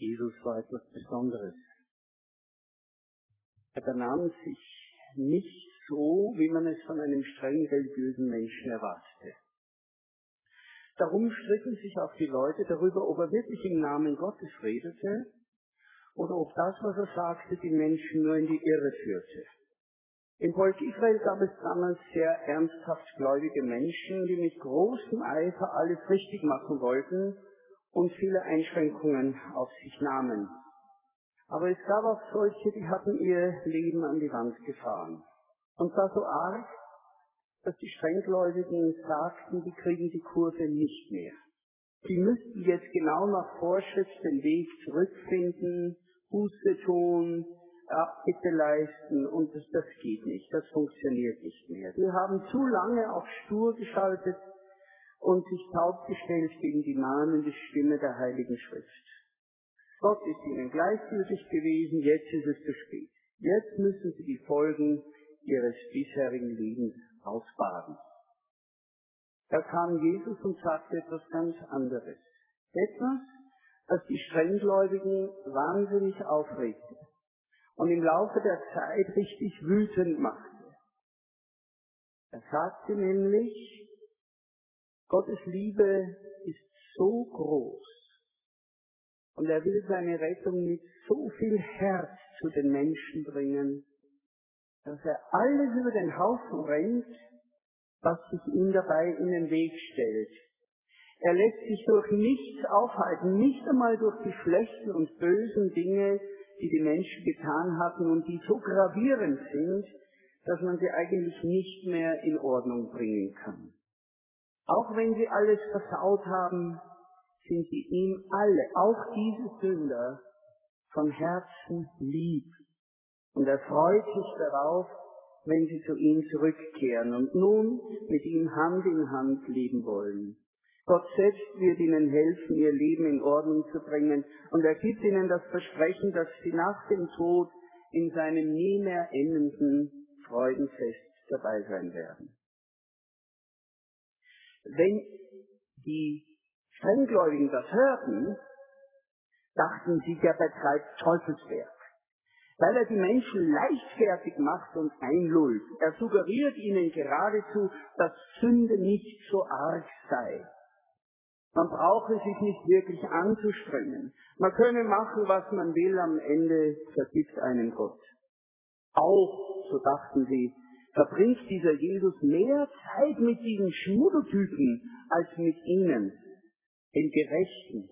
Jesus war etwas Besonderes. Er benahm sich nicht so, wie man es von einem streng religiösen Menschen erwartete. Darum stritten sich auch die Leute darüber, ob er wirklich im Namen Gottes redete oder ob das, was er sagte, die Menschen nur in die Irre führte. Im Volk Israel gab es damals sehr ernsthaft gläubige Menschen, die mit großem Eifer alles richtig machen wollten und viele Einschränkungen auf sich nahmen. Aber es gab auch solche, die hatten ihr Leben an die Wand gefahren. Und zwar so arg, dass die Strenggläubigen sagten, die kriegen die Kurve nicht mehr. Sie müssten jetzt genau nach Vorschrift den Weg zurückfinden, Buße tun, Abbitte leisten und das, das geht nicht, das funktioniert nicht mehr. Wir haben zu lange auf stur geschaltet und sich taub gestellt gegen die mahnende Stimme der Heiligen Schrift. Gott ist ihnen gleichgültig gewesen, jetzt ist es zu spät. Jetzt müssen sie die Folgen ihres bisherigen Lebens ausbaden. Da kam Jesus und sagte etwas ganz anderes. Etwas, das die Strenggläubigen wahnsinnig aufregte und im Laufe der Zeit richtig wütend machte. Er sagte nämlich, Gottes Liebe ist so groß und er will seine Rettung mit so viel Herz zu den Menschen bringen, dass er alles über den Haufen rennt, was sich ihm dabei in den Weg stellt. Er lässt sich durch nichts aufhalten, nicht einmal durch die schlechten und bösen Dinge, die die Menschen getan hatten und die so gravierend sind, dass man sie eigentlich nicht mehr in Ordnung bringen kann. Auch wenn sie alles versaut haben, sind sie ihm alle, auch diese Sünder, von Herzen lieb. Und er freut sich darauf, wenn sie zu ihm zurückkehren und nun mit ihm Hand in Hand leben wollen. Gott selbst wird ihnen helfen, ihr Leben in Ordnung zu bringen und er gibt ihnen das Versprechen, dass sie nach dem Tod in seinem nie mehr endenden Freudenfest dabei sein werden. Wenn die Strenggläubigen das hörten, dachten sie, der betreibt Teufelswerk weil er die Menschen leichtfertig macht und einlullt. Er suggeriert ihnen geradezu, dass Sünde nicht so arg sei. Man brauche sich nicht wirklich anzustrengen. Man könne machen, was man will, am Ende vergibt einen Gott. Auch, so dachten sie, verbringt dieser Jesus mehr Zeit mit diesen Schmuddeltypen als mit ihnen, den Gerechten.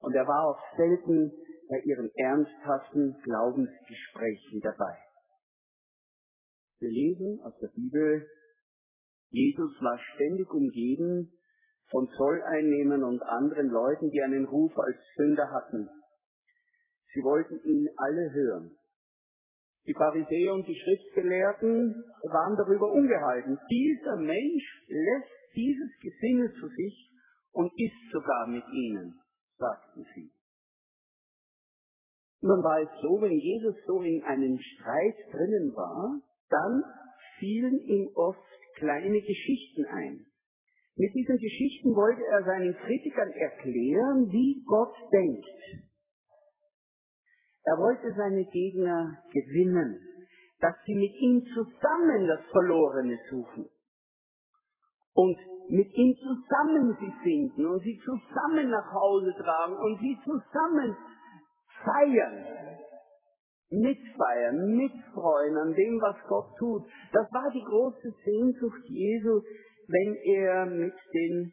Und er war auch selten bei ihren ernsthaften Glaubensgesprächen dabei. Wir lesen aus der Bibel, Jesus war ständig umgeben von Zolleinnehmern und anderen Leuten, die einen Ruf als Sünder hatten. Sie wollten ihn alle hören. Die Pharisäer und die Schriftgelehrten waren darüber ungehalten. Dieser Mensch lässt dieses Gesindel zu sich und isst sogar mit ihnen, sagten sie. Nun war es so, wenn Jesus so in einen Streit drinnen war, dann fielen ihm oft kleine Geschichten ein. Mit diesen Geschichten wollte er seinen Kritikern erklären, wie Gott denkt. Er wollte seine Gegner gewinnen, dass sie mit ihm zusammen das Verlorene suchen und mit ihm zusammen sie finden und sie zusammen nach Hause tragen und sie zusammen feiern, mitfeiern, mitfreuen an dem, was Gott tut. Das war die große Sehnsucht Jesu, wenn er mit den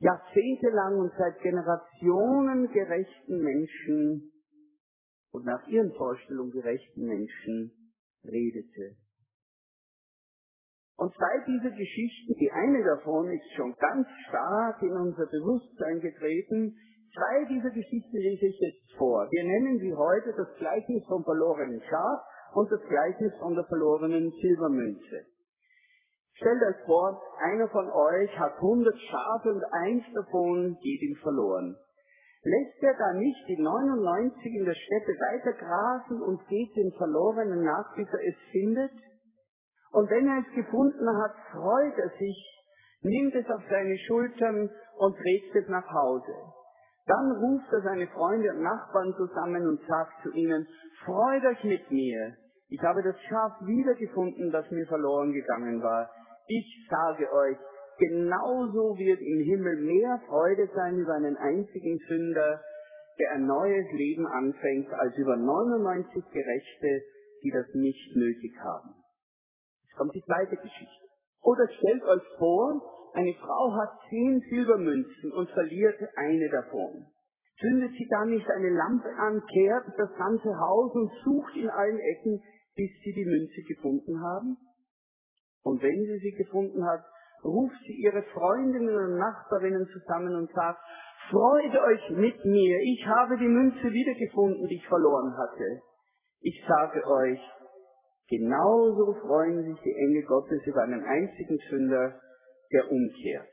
jahrzehntelang und seit Generationen gerechten Menschen und nach ihren Vorstellungen gerechten Menschen redete. Und zwei dieser Geschichten, die eine davon ist schon ganz stark in unser Bewusstsein getreten, Zwei dieser Geschichten lese ich jetzt vor. Wir nennen sie heute das Gleichnis vom verlorenen Schaf und das Gleichnis von der verlorenen Silbermünze. Stellt euch vor, einer von euch hat hundert Schafe und eins davon geht ihm verloren. Lässt er dann nicht die 99 in der Steppe weiter grasen und geht den Verlorenen nach, bis er es findet? Und wenn er es gefunden hat, freut er sich, nimmt es auf seine Schultern und trägt es nach Hause. Dann ruft er seine Freunde und Nachbarn zusammen und sagt zu ihnen, freut euch mit mir. Ich habe das Schaf wiedergefunden, das mir verloren gegangen war. Ich sage euch, genauso wird im Himmel mehr Freude sein über einen einzigen Sünder, der ein neues Leben anfängt, als über 99 Gerechte, die das nicht nötig haben. Jetzt kommt die zweite Geschichte. Oder stellt euch vor, eine Frau hat zehn Silbermünzen und verliert eine davon. Zündet sie dann nicht eine Lampe an, kehrt das ganze Haus und sucht in allen Ecken, bis sie die Münze gefunden haben? Und wenn sie sie gefunden hat, ruft sie ihre Freundinnen und Nachbarinnen zusammen und sagt, freut euch mit mir, ich habe die Münze wiedergefunden, die ich verloren hatte. Ich sage euch, genauso freuen sich die Engel Gottes über einen einzigen Sünder, der umkehrt.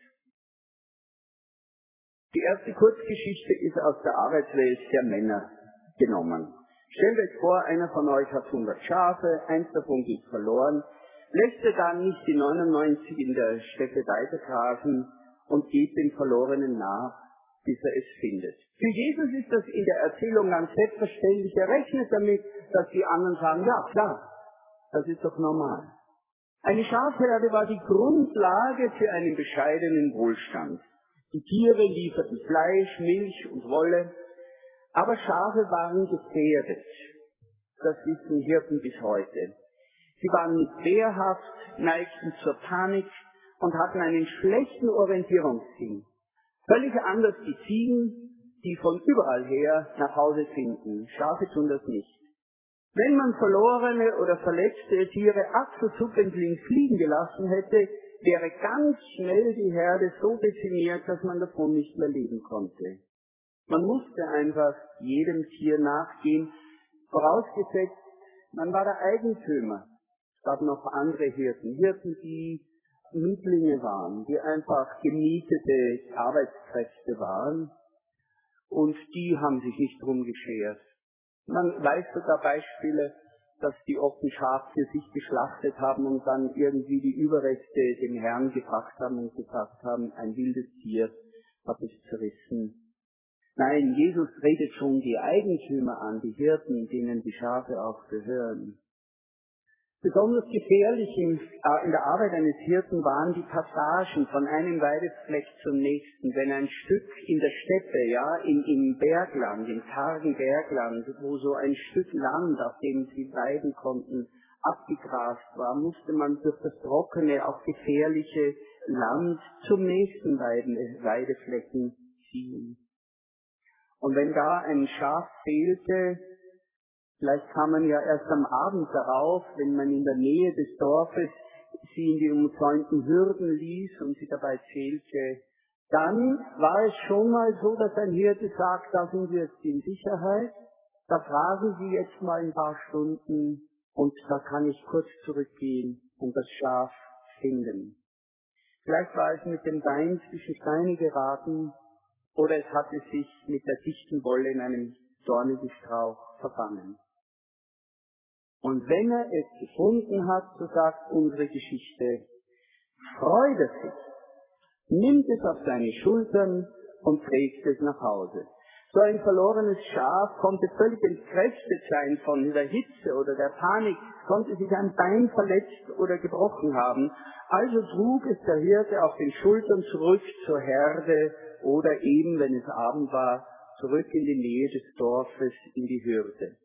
Die erste Kurzgeschichte ist aus der Arbeitswelt der Männer genommen. Stellt euch vor, einer von euch hat 100 Schafe, eins davon geht verloren, lässt er dann nicht die 99 in der Steppe weitergrasen und geht den Verlorenen nach, bis er es findet. Für Jesus ist das in der Erzählung ganz selbstverständlich. Er rechnet damit, dass die anderen sagen, ja klar, das ist doch normal. Eine Schafherde war die Grundlage für einen bescheidenen Wohlstand. Die Tiere lieferten Fleisch, Milch und Wolle, aber Schafe waren gefährdet. Das wissen Hirten bis heute. Sie waren wehrhaft, neigten zur Panik und hatten einen schlechten Orientierungssinn. Völlig anders die Ziegen, die von überall her nach Hause finden. Schafe tun das nicht. Wenn man verlorene oder verletzte Tiere achselzuckend links fliegen gelassen hätte, wäre ganz schnell die Herde so dezimiert, dass man davon nicht mehr leben konnte. Man musste einfach jedem Tier nachgehen, vorausgesetzt, man war der Eigentümer. Es gab noch andere Hirten, Hirten, die Mietlinge waren, die einfach gemietete Arbeitskräfte waren und die haben sich nicht drum geschert. Man weiß sogar Beispiele, dass die offen Schaf für sich geschlachtet haben und dann irgendwie die Überreste dem Herrn gebracht haben und gesagt haben, ein wildes Tier hat es zerrissen. Nein, Jesus redet schon die Eigentümer an, die Hirten, denen die Schafe auch gehören. Besonders gefährlich in, äh, in, der Arbeit eines Hirten waren die Passagen von einem Weidefleck zum nächsten. Wenn ein Stück in der Steppe, ja, im, im Bergland, im kargen Bergland, wo so ein Stück Land, auf dem sie weiden konnten, abgegrast war, musste man durch das trockene, auch gefährliche Land zum nächsten Weideflecken ziehen. Und wenn da ein Schaf fehlte, Vielleicht kam man ja erst am Abend darauf, wenn man in der Nähe des Dorfes sie in die umzäunten Hürden ließ und sie dabei zählte. Dann war es schon mal so, dass ein Hirte sagt, da sind wir jetzt in Sicherheit, da fragen Sie jetzt mal ein paar Stunden und da kann ich kurz zurückgehen und das Schaf finden. Vielleicht war es mit dem Bein zwischen Steine geraten oder es hatte sich mit der dichten Wolle in einem dornigen Strauch verfangen. Und wenn er es gefunden hat, so sagt unsere Geschichte, freut er sich, nimmt es auf seine Schultern und trägt es nach Hause. So ein verlorenes Schaf konnte völlig entkräftet sein von der Hitze oder der Panik, konnte sich ein Bein verletzt oder gebrochen haben. Also trug es der Hirte auf den Schultern zurück zur Herde oder eben, wenn es Abend war, zurück in die Nähe des Dorfes in die Hürde.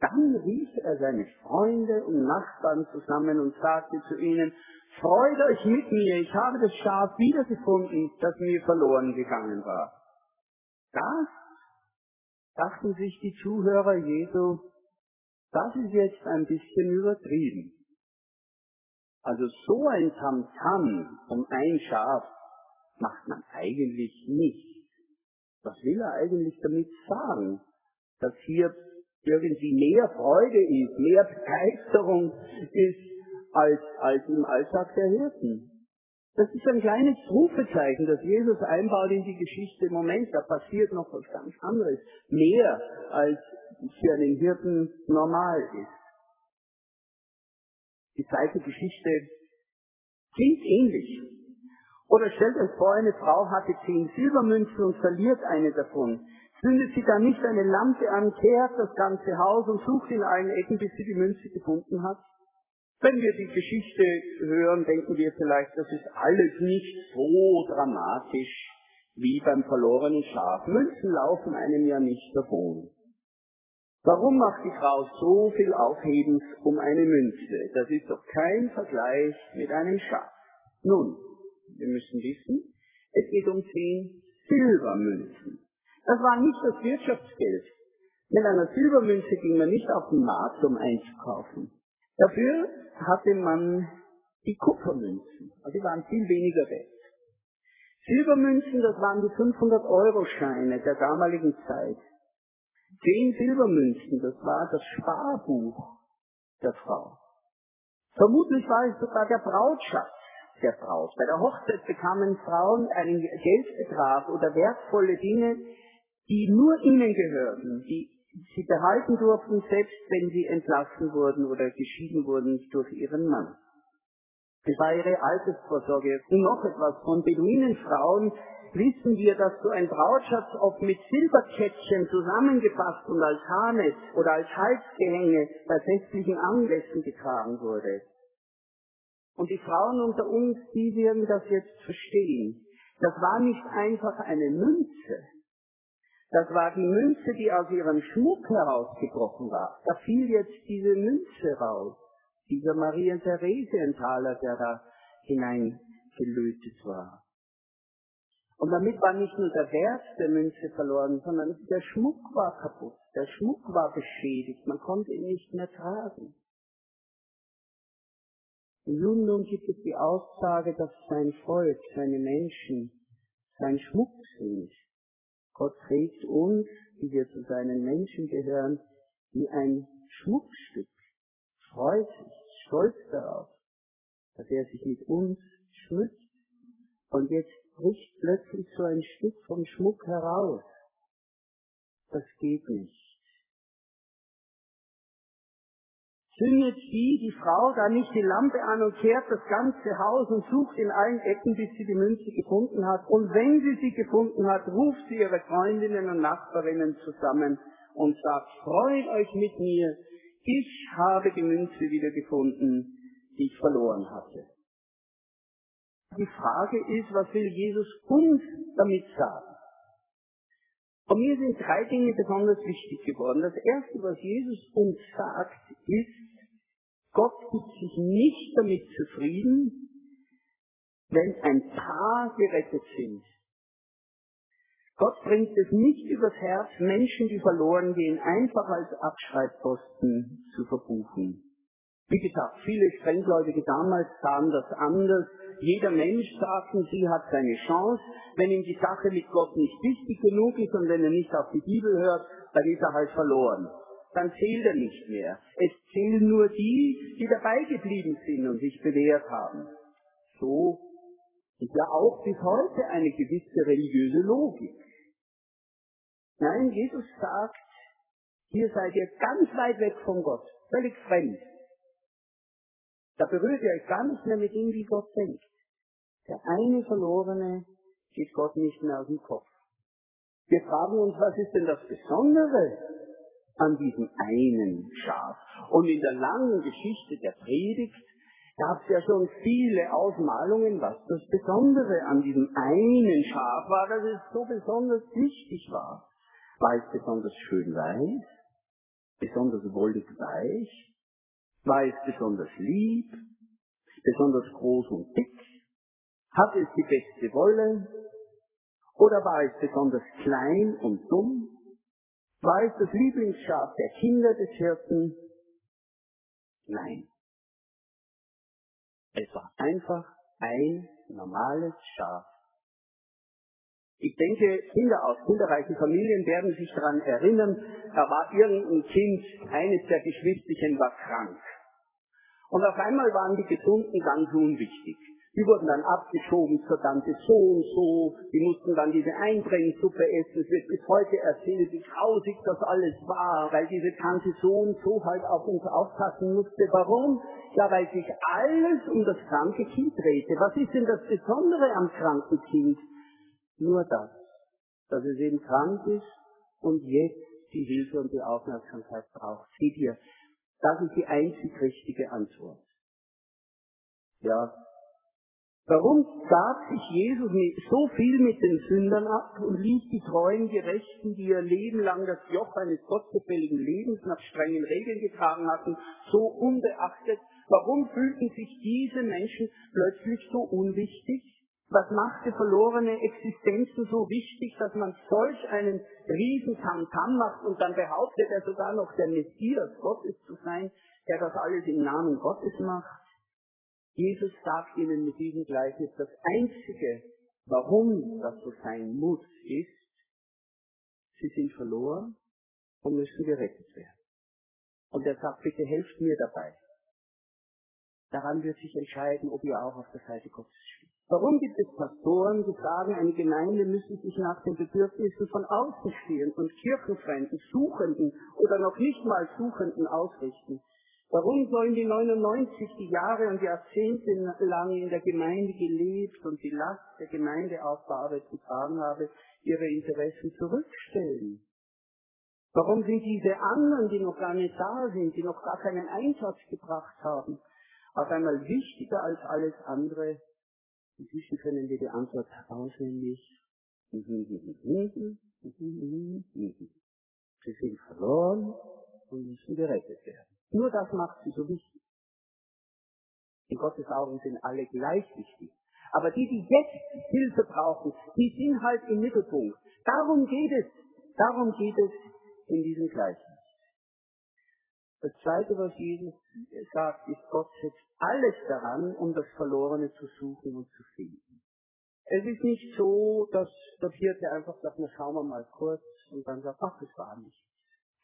Dann rief er seine Freunde und Nachbarn zusammen und sagte zu ihnen, Freut euch mit mir, ich habe das Schaf wiedergefunden, das mir verloren gegangen war. Das, dachten sich die Zuhörer Jesu, das ist jetzt ein bisschen übertrieben. Also so ein Tamtam um ein Schaf macht man eigentlich nicht. Was will er eigentlich damit sagen? Dass hier irgendwie mehr Freude ist, mehr Begeisterung ist als, als im Alltag der Hirten. Das ist ein kleines Rufezeichen, das Jesus einbaut in die Geschichte. Moment, da passiert noch was ganz anderes. Mehr als für einen Hirten normal ist. Die zweite Geschichte klingt ähnlich. Oder stellt euch vor, eine Frau hatte zehn Silbermünzen und verliert eine davon. Zündet sie dann nicht eine Lampe an, kehrt das ganze Haus und sucht in allen Ecken, bis sie die Münze gefunden hat? Wenn wir die Geschichte hören, denken wir vielleicht, das ist alles nicht so dramatisch wie beim verlorenen Schaf. Münzen laufen einem ja nicht davon. Warum macht die Frau so viel Aufhebens um eine Münze? Das ist doch kein Vergleich mit einem Schaf. Nun, wir müssen wissen, es geht um zehn Silbermünzen. Das war nicht das Wirtschaftsgeld. Mit einer Silbermünze ging man nicht auf den Markt, um einzukaufen. Dafür hatte man die Kupfermünzen, also die waren viel weniger wert. Silbermünzen, das waren die 500-Euro-Scheine der damaligen Zeit. Zehn Silbermünzen, das war das Sparbuch der Frau. Vermutlich war es sogar der Brautschatz der Braut. Bei der Hochzeit bekamen Frauen einen Geldbetrag oder wertvolle Dinge, die nur ihnen gehörten, die sie behalten durften, selbst wenn sie entlassen wurden oder geschieden wurden durch ihren Mann. Das war ihre Altersvorsorge. Und noch etwas von Beduinenfrauen wissen wir, dass so ein Brautschatz oft mit Silberkettchen zusammengefasst und als Harnes oder als Halsgehänge bei festlichen Anlässen getragen wurde. Und die Frauen unter uns, die werden das jetzt verstehen. Das war nicht einfach eine Münze, das war die Münze, die aus ihrem Schmuck herausgebrochen war. Da fiel jetzt diese Münze raus. Dieser Maria Theresienthaler, der da hineingelötet war. Und damit war nicht nur der Wert der Münze verloren, sondern der Schmuck war kaputt. Der Schmuck war beschädigt. Man konnte ihn nicht mehr tragen. Im Judentum gibt es die Aussage, dass sein Volk, seine Menschen, sein Schmuck sind. Gott trägt uns, die wir zu seinen Menschen gehören, wie ein Schmuckstück, freut sich, stolz darauf, dass er sich mit uns schmückt. Und jetzt bricht plötzlich so ein Stück vom Schmuck heraus. Das geht nicht. Zündet sie, die Frau, da nicht die Lampe an und kehrt das ganze Haus und sucht in allen Ecken, bis sie die Münze gefunden hat. Und wenn sie sie gefunden hat, ruft sie ihre Freundinnen und Nachbarinnen zusammen und sagt, freut euch mit mir, ich habe die Münze wieder gefunden, die ich verloren hatte. Die Frage ist, was will Jesus uns damit sagen? Und mir sind drei Dinge besonders wichtig geworden. Das erste, was Jesus uns sagt, ist, Gott gibt sich nicht damit zufrieden, wenn ein paar gerettet sind. Gott bringt es nicht übers Herz, Menschen, die verloren gehen, einfach als Abschreibposten zu verbuchen. Wie gesagt, viele Strenggläubige damals sahen das anders. Jeder Mensch, sagten sie, hat seine Chance. Wenn ihm die Sache mit Gott nicht wichtig genug ist und wenn er nicht auf die Bibel hört, dann ist er halt verloren dann zählt er nicht mehr. Es zählen nur die, die dabei geblieben sind und sich bewährt haben. So ist ja auch bis heute eine gewisse religiöse Logik. Nein, Jesus sagt, hier seid ihr ganz weit weg von Gott, völlig fremd. Da berührt ihr euch gar nicht mehr mit dem, wie Gott denkt. Der eine Verlorene geht Gott nicht mehr aus dem Kopf. Wir fragen uns, was ist denn das Besondere an diesem einen Schaf. Und in der langen Geschichte der Predigt gab es ja schon viele Ausmalungen, was das Besondere an diesem einen Schaf war, dass es so besonders wichtig war. War es besonders schön weiß, besonders wollig weich, war es besonders lieb, besonders groß und dick, hat es die beste Wolle, oder war es besonders klein und dumm, war es das Lieblingsschaf der Kinder des Hirten? Nein. Es war einfach ein normales Schaf. Ich denke, Kinder aus kinderreichen Familien werden sich daran erinnern, da war irgendein Kind, eines der Geschwisterchen war krank. Und auf einmal waren die Gesunden ganz unwichtig. Die wurden dann abgeschoben zur Tante so und so. Die mussten dann diese Einbringsuppe essen. Es wird bis heute erzählt, wie grausig das alles war, weil diese Tante so und so halt auf uns aufpassen musste. Warum? Ja, weil sich alles um das kranke Kind drehte. Was ist denn das Besondere am kranken Kind? Nur das, dass es eben krank ist und jetzt die Hilfe und die Aufmerksamkeit braucht. Seht ihr, das ist die einzig richtige Antwort. Ja, Warum gab sich Jesus so viel mit den Sündern ab und ließ die treuen Gerechten, die ihr Leben lang das Joch eines gottgefälligen Lebens nach strengen Regeln getragen hatten, so unbeachtet? Warum fühlten sich diese Menschen plötzlich so unwichtig? Was machte verlorene Existenzen so wichtig, dass man solch einen riesen Tamtam macht und dann behauptet er sogar noch der Messias Gottes zu sein, der das alles im Namen Gottes macht? Jesus sagt ihnen mit diesem Gleichnis, das Einzige, warum das so sein muss, ist, sie sind verloren und müssen gerettet werden. Und er sagt, bitte helft mir dabei. Daran wird sich entscheiden, ob ihr auch auf der Seite Gottes steht. Warum gibt es Pastoren, die sagen, eine Gemeinde müsse sich nach den Bedürfnissen von Außenstehenden und Kirchenfremden, Suchenden oder noch nicht mal Suchenden ausrichten? Warum sollen die 99 die Jahre und Jahrzehnte lang in der Gemeinde gelebt und die Last der Gemeindeaufbau zu tragen habe, ihre Interessen zurückstellen? Warum sind diese anderen, die noch gar nicht da sind, die noch gar keinen Einsatz gebracht haben, auf einmal wichtiger als alles andere? Inzwischen können wir die Antwort auswendig. Sie sind verloren und müssen gerettet werden. Nur das macht sie so wichtig. In Gottes Augen sind alle gleich wichtig. Aber die, die jetzt Hilfe brauchen, die sind halt im Mittelpunkt. Darum geht es. Darum geht es in diesem Gleichnis. Das zweite, was Jesus sagt, ist, Gott setzt alles daran, um das Verlorene zu suchen und zu finden. Es ist nicht so, dass der Hirte einfach sagt, na schauen wir mal kurz und dann sagt, ach, das war nicht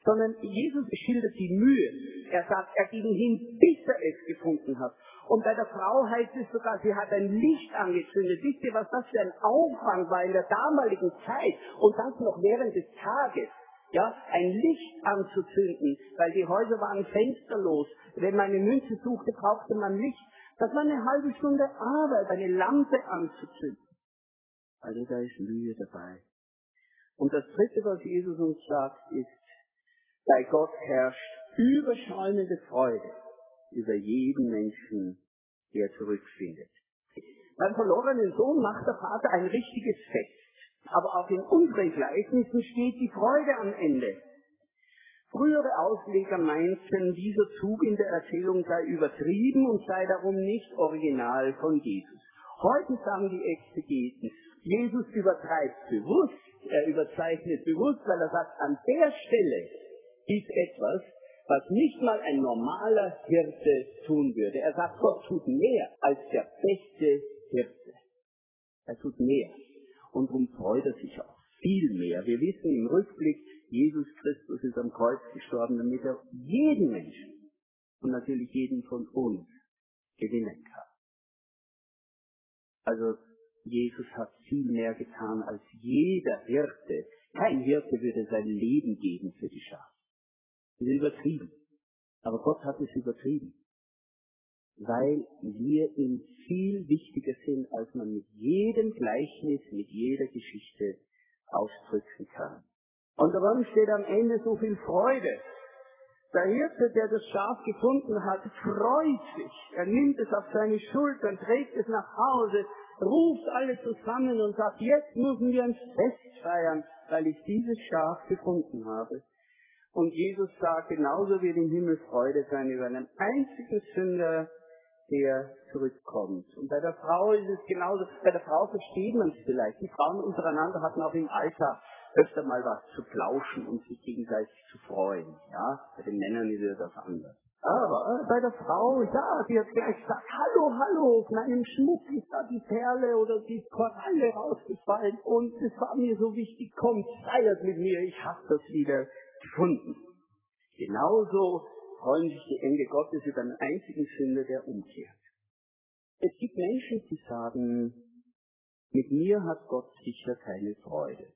sondern Jesus schildert die Mühe. Er sagt, er ging hin, bis er es gefunden hat. Und bei der Frau heißt es sogar, sie hat ein Licht angezündet. Wisst ihr, was das für ein Aufwand war in der damaligen Zeit und das noch während des Tages? Ja, ein Licht anzuzünden, weil die Häuser waren fensterlos. Wenn man eine Münze suchte, brauchte man Licht. Das war eine halbe Stunde Arbeit, eine Lampe anzuzünden. Also da ist Mühe dabei. Und das dritte, was Jesus uns sagt, ist, bei Gott herrscht überschäumende Freude über jeden Menschen, der zurückfindet. Beim verlorenen Sohn macht der Vater ein richtiges Fest. Aber auch in unseren Gleichnissen steht die Freude am Ende. Frühere Ausleger meinten, dieser Zug in der Erzählung sei übertrieben und sei darum nicht original von Jesus. Heute sagen die Exegeten, Jesus übertreibt bewusst, er überzeichnet bewusst, weil er sagt, an der Stelle ist etwas, was nicht mal ein normaler Hirte tun würde. Er sagt, Gott tut mehr als der beste Hirte. Er tut mehr. Und darum freut er sich auch viel mehr. Wir wissen im Rückblick, Jesus Christus ist am Kreuz gestorben, damit er jeden Menschen und natürlich jeden von uns gewinnen kann. Also Jesus hat viel mehr getan als jeder Hirte. Kein Hirte würde sein Leben geben für die Schafe. Das ist übertrieben. Aber Gott hat es übertrieben. Weil wir ihm viel wichtiger sind, als man mit jedem Gleichnis, mit jeder Geschichte ausdrücken kann. Und darum steht am Ende so viel Freude. Der Hirte, der das Schaf gefunden hat, freut sich. Er nimmt es auf seine Schultern, trägt es nach Hause, ruft alle zusammen und sagt, jetzt müssen wir ein Fest feiern, weil ich dieses Schaf gefunden habe. Und Jesus sagt, genauso wird im Himmel Freude sein über einen einzigen Sünder, der zurückkommt. Und bei der Frau ist es genauso, bei der Frau versteht man es vielleicht. Die Frauen untereinander hatten auch im Alter öfter mal was zu plauschen und sich gegenseitig zu freuen. Ja, bei den Männern ist das anders. Aber bei der Frau, ja, die hat gleich gesagt, hallo, hallo, auf meinem Schmuck ist da die Perle oder die Koralle rausgefallen und es war mir so wichtig, kommt, feiert mit mir, ich hab das wieder gefunden. Genauso freuen sich die Engel Gottes über einen einzigen Sünder, der umkehrt. Es gibt Menschen, die sagen, mit mir hat Gott sicher keine Freude.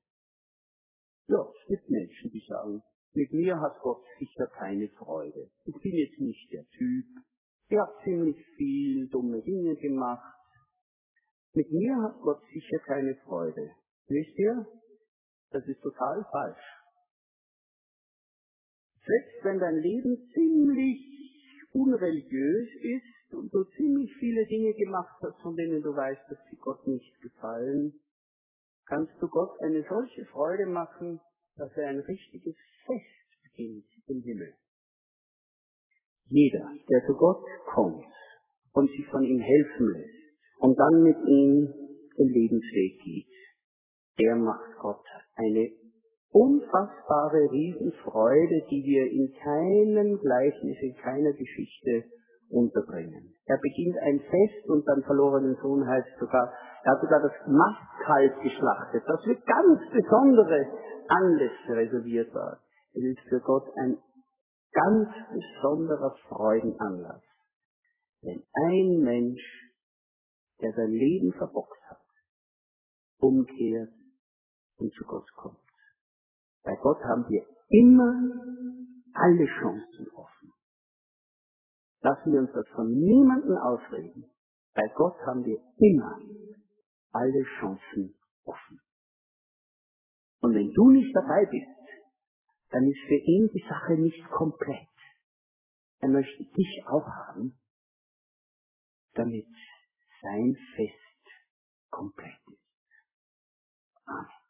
Ja, es gibt Menschen, die sagen, mit mir hat Gott sicher keine Freude. Ich bin jetzt nicht der Typ. Ich habe ziemlich viel dumme Dinge gemacht. Mit mir hat Gott sicher keine Freude. Wisst ihr? Das ist total falsch. Selbst wenn dein Leben ziemlich unreligiös ist und du ziemlich viele Dinge gemacht hast, von denen du weißt, dass sie Gott nicht gefallen, kannst du Gott eine solche Freude machen, dass er ein richtiges Fest beginnt im Himmel. Jeder, der zu Gott kommt und sich von ihm helfen lässt und dann mit ihm den Lebensweg geht, der macht Gott eine unfassbare Riesenfreude, die wir in keinem Gleichnis, in keiner Geschichte unterbringen. Er beginnt ein Fest und dann verlorenen Sohn heißt sogar, er hat sogar das Mastkalb geschlachtet, das für ganz besondere Anlässe reserviert war. Es ist für Gott ein ganz besonderer Freudenanlass. Wenn ein Mensch, der sein Leben verbockt hat, umkehrt und zu Gott kommt. Bei Gott haben wir immer alle Chancen offen. Lassen wir uns das von niemandem ausreden. Bei Gott haben wir immer alle Chancen offen. Und wenn du nicht dabei bist, dann ist für ihn die Sache nicht komplett. Er möchte dich auch haben, damit sein Fest komplett ist. Amen.